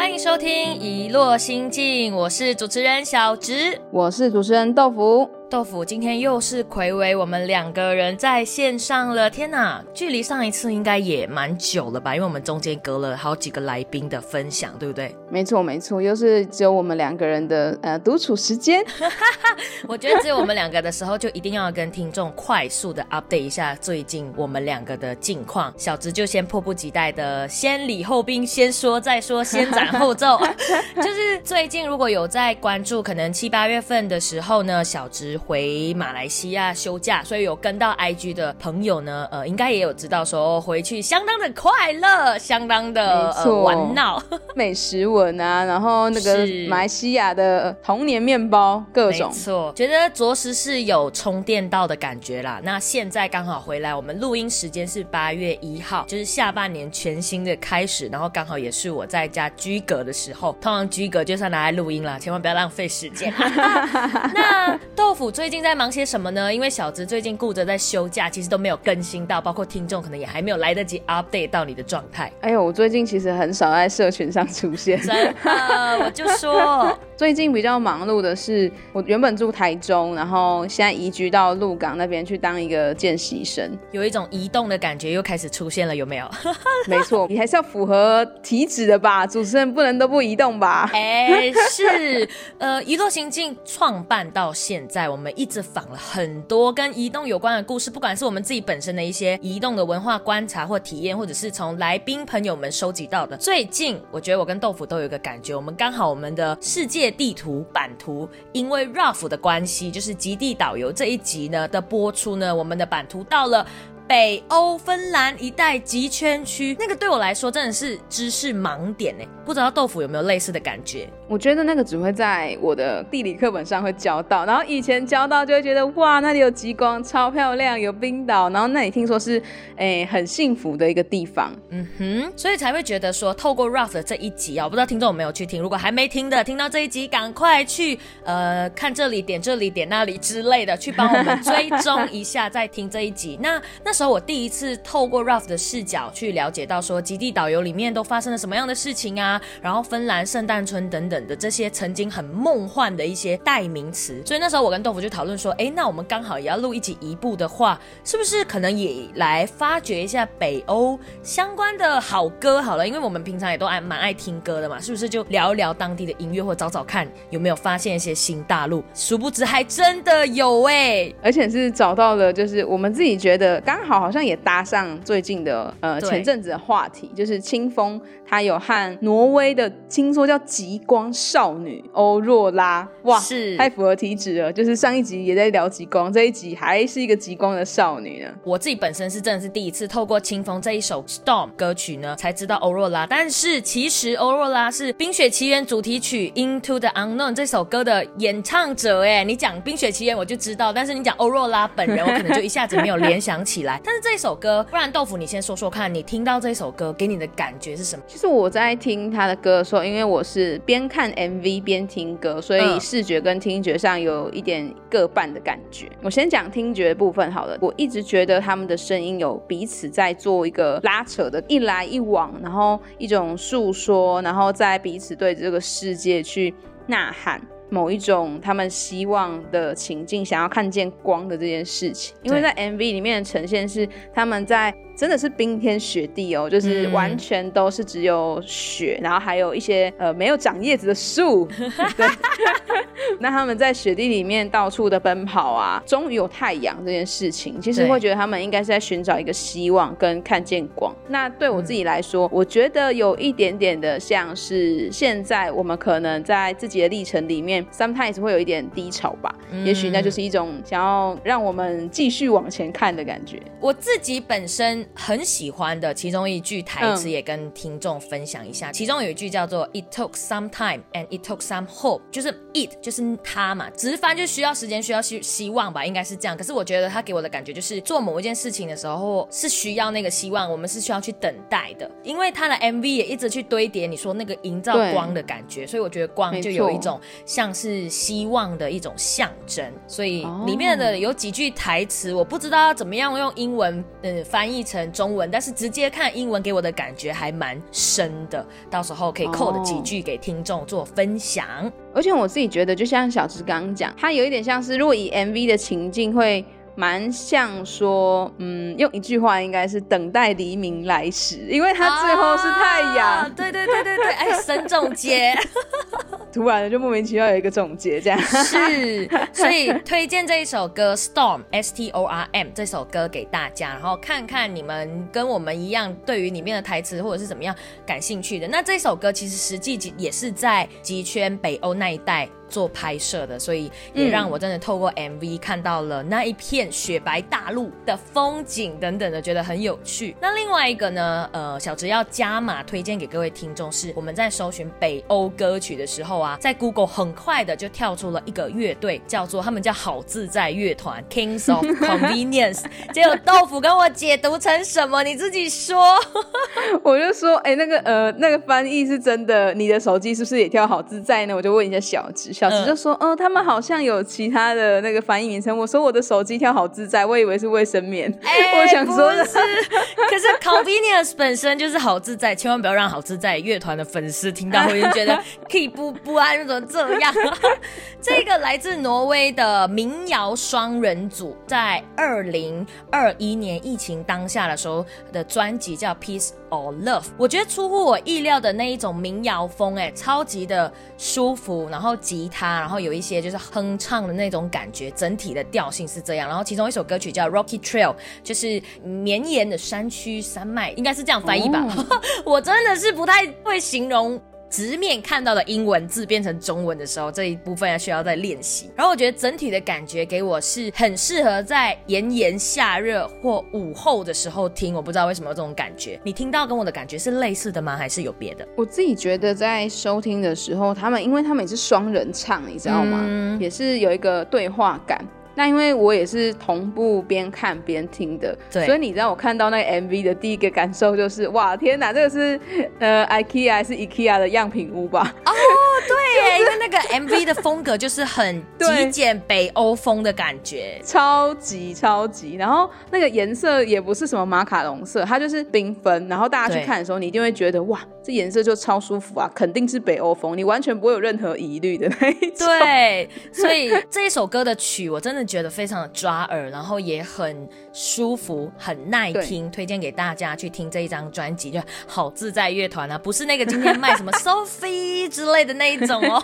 欢迎收听《一落心境》，我是主持人小直，我是主持人豆腐。豆腐，今天又是魁违我们两个人在线上了。天哪，距离上一次应该也蛮久了吧？因为我们中间隔了好几个来宾的分享，对不对？没错，没错，又是只有我们两个人的呃独处时间。我觉得只有我们两个的时候，就一定要跟听众快速的 update 一下最近我们两个的近况。小直就先迫不及待的先礼后兵，先说再说，先斩后奏。就是最近如果有在关注，可能七八月份的时候呢，小直。回马来西亚休假，所以有跟到 IG 的朋友呢，呃，应该也有知道说回去相当的快乐，相当的呃玩闹，美食文啊，然后那个马来西亚的童年面包各种，没错，觉得着实是有充电到的感觉啦。那现在刚好回来，我们录音时间是八月一号，就是下半年全新的开始，然后刚好也是我在家居隔的时候，通常居隔就算拿来录音啦，千万不要浪费时间。那豆腐。最近在忙些什么呢？因为小子最近顾着在休假，其实都没有更新到，包括听众可能也还没有来得及 update 到你的状态。哎呦，我最近其实很少在社群上出现，真的，我就说。最近比较忙碌的是，我原本住台中，然后现在移居到鹿港那边去当一个见习生，有一种移动的感觉又开始出现了，有没有？没错，你还是要符合体脂的吧，主持人不能都不移动吧？哎，是，呃，一路行进创办到现在，我们一直访了很多跟移动有关的故事，不管是我们自己本身的一些移动的文化观察或体验，或者是从来宾朋友们收集到的。最近，我觉得我跟豆腐都有一个感觉，我们刚好我们的世界。地图版图，因为 Ruff 的关系，就是极地导游这一集呢的播出呢，我们的版图到了。北欧芬兰一带极圈区，那个对我来说真的是知识盲点呢。不知道豆腐有没有类似的感觉？我觉得那个只会在我的地理课本上会教到，然后以前教到就会觉得哇，那里有极光，超漂亮，有冰岛，然后那里听说是诶很幸福的一个地方。嗯哼，所以才会觉得说，透过 Rough 的这一集啊，我不知道听众有没有去听，如果还没听的，听到这一集赶快去呃看这里，点这里，点那里之类的，去帮我们追踪一下，再听这一集。那那。时候我第一次透过 Ruff 的视角去了解到说极地导游里面都发生了什么样的事情啊，然后芬兰圣诞村等等的这些曾经很梦幻的一些代名词，所以那时候我跟豆腐就讨论说，哎，那我们刚好也要录一集一部的话，是不是可能也来发掘一下北欧相关的好歌好了？因为我们平常也都爱蛮爱听歌的嘛，是不是就聊一聊当地的音乐，或找找看有没有发现一些新大陆？殊不知还真的有哎，而且是找到了，就是我们自己觉得刚。好，好像也搭上最近的呃前阵子的话题，就是清风，他有和挪威的听说叫极光少女欧若拉，哇，是太符合体质了。就是上一集也在聊极光，这一集还是一个极光的少女呢。我自己本身是真的是第一次透过清风这一首 Storm 歌曲呢，才知道欧若拉。但是其实欧若拉是《冰雪奇缘》主题曲 Into the Unknown 这首歌的演唱者。哎，你讲《冰雪奇缘》我就知道，但是你讲欧若拉本人，我可能就一下子没有联想起来。但是这首歌，不然豆腐，你先说说看，你听到这首歌给你的感觉是什么？其实我在听他的歌的时候，因为我是边看 MV 边听歌，所以视觉跟听觉上有一点各半的感觉。我先讲听觉部分好了，我一直觉得他们的声音有彼此在做一个拉扯的，一来一往，然后一种诉说，然后在彼此对这个世界去呐喊。某一种他们希望的情境，想要看见光的这件事情，因为在 MV 里面的呈现是他们在。真的是冰天雪地哦，就是完全都是只有雪，然后还有一些呃没有长叶子的树。对，那他们在雪地里面到处的奔跑啊，终于有太阳这件事情，其实会觉得他们应该是在寻找一个希望跟看见光。那对我自己来说，我觉得有一点点的像是现在我们可能在自己的历程里面，sometimes 会有一点低潮吧。也许那就是一种想要让我们继续往前看的感觉。我自己本身。很喜欢的其中一句台词也跟听众分享一下，其中有一句叫做 "It took some time and it took some hope"，就是 it 就是他嘛，直翻就需要时间，需要希希望吧，应该是这样。可是我觉得他给我的感觉就是做某一件事情的时候是需要那个希望，我们是需要去等待的，因为他的 MV 也一直去堆叠你说那个营造光的感觉，所以我觉得光就有一种像是希望的一种象征。所以里面的有几句台词，我不知道要怎么样用英文嗯翻译。成中文，但是直接看英文给我的感觉还蛮深的。到时候可以扣的几句给听众做分享。而且我自己觉得，就像小直刚刚讲，它有一点像是，如果以 MV 的情境会。蛮像说，嗯，用一句话应该是等待黎明来时，因为它最后是太阳。对对对对对，哎，沈总结，突然就莫名其妙有一个总结，这样是，所以推荐这一首歌《Storm》S T O R M 这首歌给大家，然后看看你们跟我们一样，对于里面的台词或者是怎么样感兴趣的。那这首歌其实实际也是在极圈北欧那一带。做拍摄的，所以也让我真的透过 MV 看到了那一片雪白大陆的风景等等的，觉得很有趣。那另外一个呢，呃，小直要加码推荐给各位听众是，我们在搜寻北欧歌曲的时候啊，在 Google 很快的就跳出了一个乐队，叫做他们叫好自在乐团 Kings of Convenience。结果豆腐跟我解读成什么？你自己说。我就说，哎，那个呃，那个翻译是真的，你的手机是不是也跳好自在呢？我就问一下小直。小池就说：“哦，他们好像有其他的那个翻译名称。”我说：“我的手机跳好自在，我以为是卫生棉。” 我想说的是，可是 convenience 本身就是好自在，千万不要让好自在乐团的粉丝听到，会觉得 可以不不安，怎么这样？这个来自挪威的民谣双人组，在二零二一年疫情当下的时候的专辑叫《Peace or Love》，我觉得出乎我意料的那一种民谣风，哎，超级的舒服，然后吉。他，然后有一些就是哼唱的那种感觉，整体的调性是这样。然后其中一首歌曲叫《Rocky Trail》，就是绵延的山区山脉，应该是这样翻译吧？我真的是不太会形容。直面看到的英文字变成中文的时候，这一部分要需要再练习。然后我觉得整体的感觉给我是很适合在炎炎夏热或午后的时候听。我不知道为什么有这种感觉，你听到跟我的感觉是类似的吗？还是有别的？我自己觉得在收听的时候，他们因为他们也是双人唱，你知道吗？嗯也是有一个对话感。那因为我也是同步边看边听的，所以你知道我看到那个 MV 的第一个感受就是，哇，天哪，这个是呃 IKEA 还是 IKEA 的样品屋吧？哦，对，因为那个 MV 的风格就是很极简北欧风的感觉，超级超级。然后那个颜色也不是什么马卡龙色，它就是缤纷。然后大家去看的时候，你一定会觉得，哇，这颜色就超舒服啊，肯定是北欧风，你完全不会有任何疑虑的那一种。对，所以这一首歌的曲，我真的。觉得非常的抓耳，然后也很舒服，很耐听，推荐给大家去听这一张专辑，就好自在乐团啊，不是那个今天卖什么 Sophie 之类的那一种哦，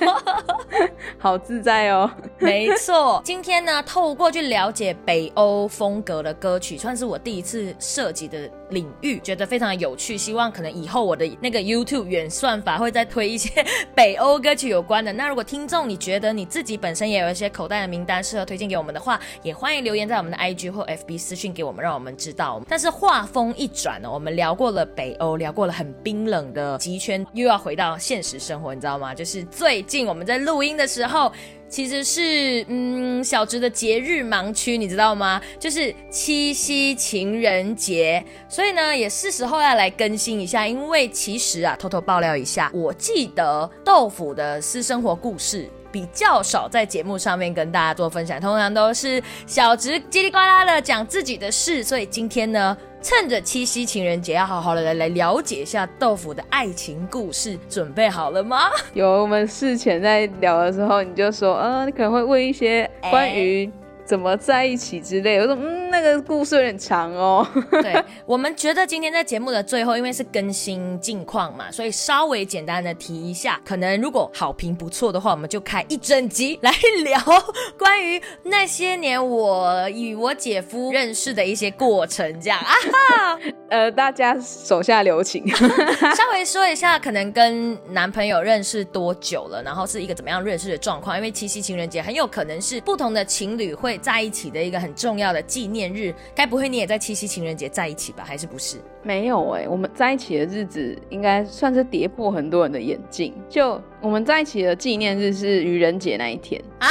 好自在哦，没错。今天呢，透过去了解北欧风格的歌曲，算是我第一次涉及的领域，觉得非常有趣。希望可能以后我的那个 YouTube 原算法会再推一些北欧歌曲有关的。那如果听众你觉得你自己本身也有一些口袋的名单适合推荐给我们们的话，也欢迎留言在我们的 IG 或 FB 私讯给我们，让我们知道。但是话锋一转呢，我们聊过了北欧，聊过了很冰冷的极圈，又要回到现实生活，你知道吗？就是最近我们在录音的时候。其实是嗯，小直的节日盲区，你知道吗？就是七夕情人节，所以呢，也是时候要来更新一下。因为其实啊，偷偷爆料一下，我记得豆腐的私生活故事比较少在节目上面跟大家做分享，通常都是小直叽里呱啦的讲自己的事。所以今天呢。趁着七夕情人节，要好好的来来了解一下豆腐的爱情故事，准备好了吗？有，我们事前在聊的时候，你就说，呃，你可能会问一些关于。怎么在一起之类？我说嗯，那个故事有点长哦。对我们觉得今天在节目的最后，因为是更新近况嘛，所以稍微简单的提一下。可能如果好评不错的话，我们就开一整集来聊关于那些年我与我姐夫认识的一些过程，这样 啊哈。呃，大家手下留情，稍微说一下，可能跟男朋友认识多久了，然后是一个怎么样认识的状况。因为七夕情人节很有可能是不同的情侣会。在一起的一个很重要的纪念日，该不会你也在七夕情人节在一起吧？还是不是？没有哎，我们在一起的日子应该算是跌破很多人的眼镜。就我们在一起的纪念日是愚人节那一天啊！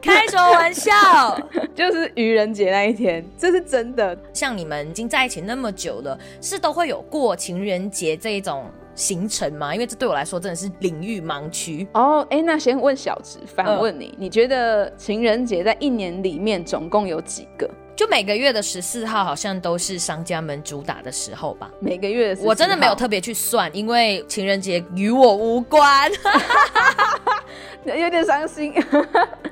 开什么玩笑？就是愚人节那一天，这是真的。像你们已经在一起那么久了，是都会有过情人节这一种？行程吗？因为这对我来说真的是领域盲区哦。哎，那先问小直，反问你，你觉得情人节在一年里面总共有几个？就每个月的十四号好像都是商家们主打的时候吧。每个月我真的没有特别去算，因为情人节与我无关，有点伤心。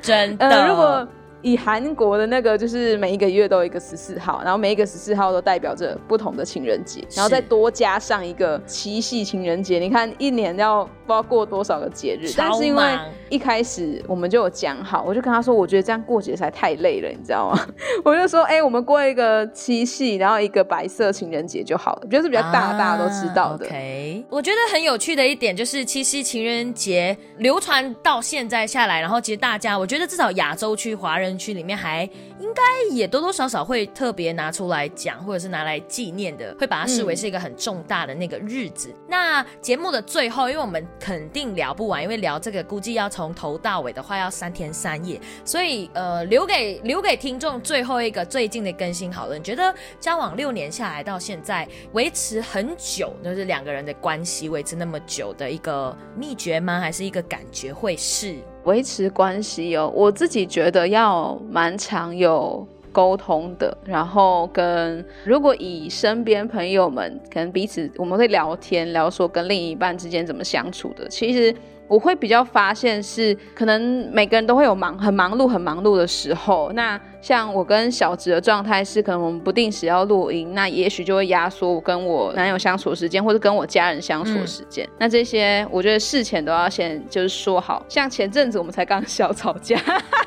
真的，如果。以韩国的那个，就是每一个月都有一个十四号，然后每一个十四号都代表着不同的情人节，然后再多加上一个七夕情人节。你看一年要不知道过多少个节日，但是因为一开始我们就有讲好，我就跟他说，我觉得这样过节实在太累了，你知道吗？我就说，哎，我们过一个七夕，然后一个白色情人节就好了，就是比较大，大家都知道的。OK，我觉得很有趣的一点就是七夕情人节流传到现在下来，然后其实大家，我觉得至少亚洲区华人。区里面还应该也多多少少会特别拿出来讲，或者是拿来纪念的，会把它视为是一个很重大的那个日子。那节目的最后，因为我们肯定聊不完，因为聊这个估计要从头到尾的话要三天三夜，所以呃，留给留给听众最后一个最近的更新好了。你觉得交往六年下来到现在维持很久，就是两个人的关系维持那么久的一个秘诀吗？还是一个感觉会是？维持关系哦，我自己觉得要蛮常有沟通的，然后跟如果以身边朋友们可能彼此我们会聊天聊说跟另一半之间怎么相处的，其实。我会比较发现是，可能每个人都会有忙很忙碌很忙碌的时候。那像我跟小植的状态是，可能我们不定时要录音，那也许就会压缩我跟我男友相处的时间，或者跟我家人相处的时间。那这些我觉得事前都要先就是说好。像前阵子我们才刚小吵架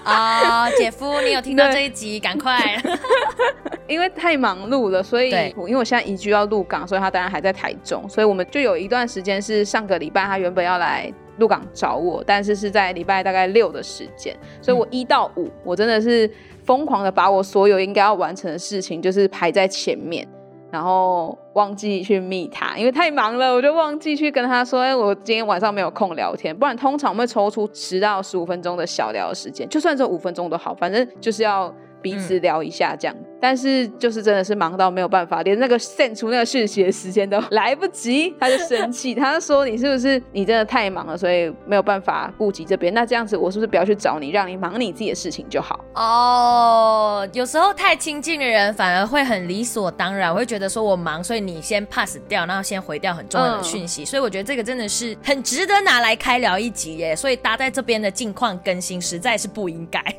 啊，姐夫，你有听到这一集？赶快，因为太忙碌了，所以因为我现在移居要鹿港，所以他当然还在台中，所以我们就有一段时间是上个礼拜他原本要来。鹿港找我，但是是在礼拜大概六的时间，所以我一到五，我真的是疯狂的把我所有应该要完成的事情，就是排在前面，然后忘记去密他，因为太忙了，我就忘记去跟他说，哎，我今天晚上没有空聊天，不然通常我会抽出十到十五分钟的小聊时间，就算这五分钟都好，反正就是要彼此聊一下这样。但是就是真的是忙到没有办法，连那个 send 出那个讯息的时间都 来不及，他就生气，他就说你是不是你真的太忙了，所以没有办法顾及这边。那这样子我是不是不要去找你，让你忙你自己的事情就好？哦，有时候太亲近的人反而会很理所当然，我会觉得说我忙，所以你先 pass 掉，然后先回掉很重要的讯息。所以我觉得这个真的是很值得拿来开聊一集耶。所以搭在这边的近况更新实在是不应该。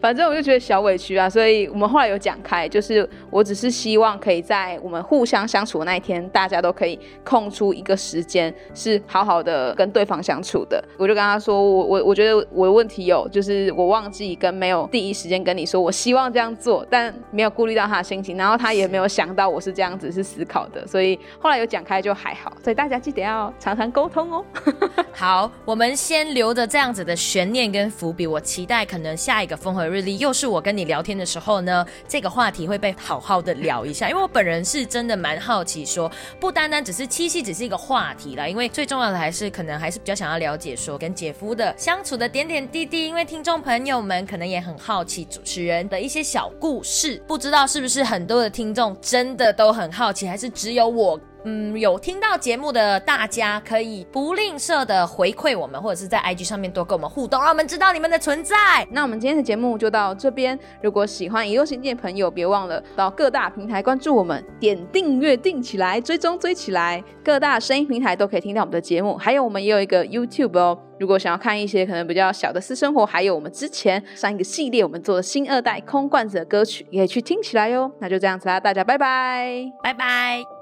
反正我就觉得小委屈啊，所以。我们后来有讲开，就是我只是希望可以在我们互相相处的那一天，大家都可以空出一个时间，是好好的跟对方相处的。我就跟他说，我我我觉得我的问题有，就是我忘记跟没有第一时间跟你说，我希望这样做，但没有顾虑到他的心情，然后他也没有想到我是这样子是思考的，所以后来有讲开就还好。所以大家记得要常常沟通哦。好，我们先留着这样子的悬念跟伏笔，我期待可能下一个风和日丽又是我跟你聊天的时候。呢，这个话题会被好好的聊一下，因为我本人是真的蛮好奇，说不单单只是七夕只是一个话题啦，因为最重要的还是可能还是比较想要了解说跟姐夫的相处的点点滴滴，因为听众朋友们可能也很好奇主持人的一些小故事，不知道是不是很多的听众真的都很好奇，还是只有我？嗯，有听到节目的大家可以不吝啬的回馈我们，或者是在 IG 上面多跟我们互动，让我们知道你们的存在。那我们今天的节目就到这边。如果喜欢一路新界的朋友，别忘了到各大平台关注我们，点订阅订起来，追踪追起来。各大声音平台都可以听到我们的节目，还有我们也有一个 YouTube 哦。如果想要看一些可能比较小的私生活，还有我们之前上一个系列我们做的新二代空罐子的歌曲，也可以去听起来哟。那就这样子啦，大家拜拜，拜拜。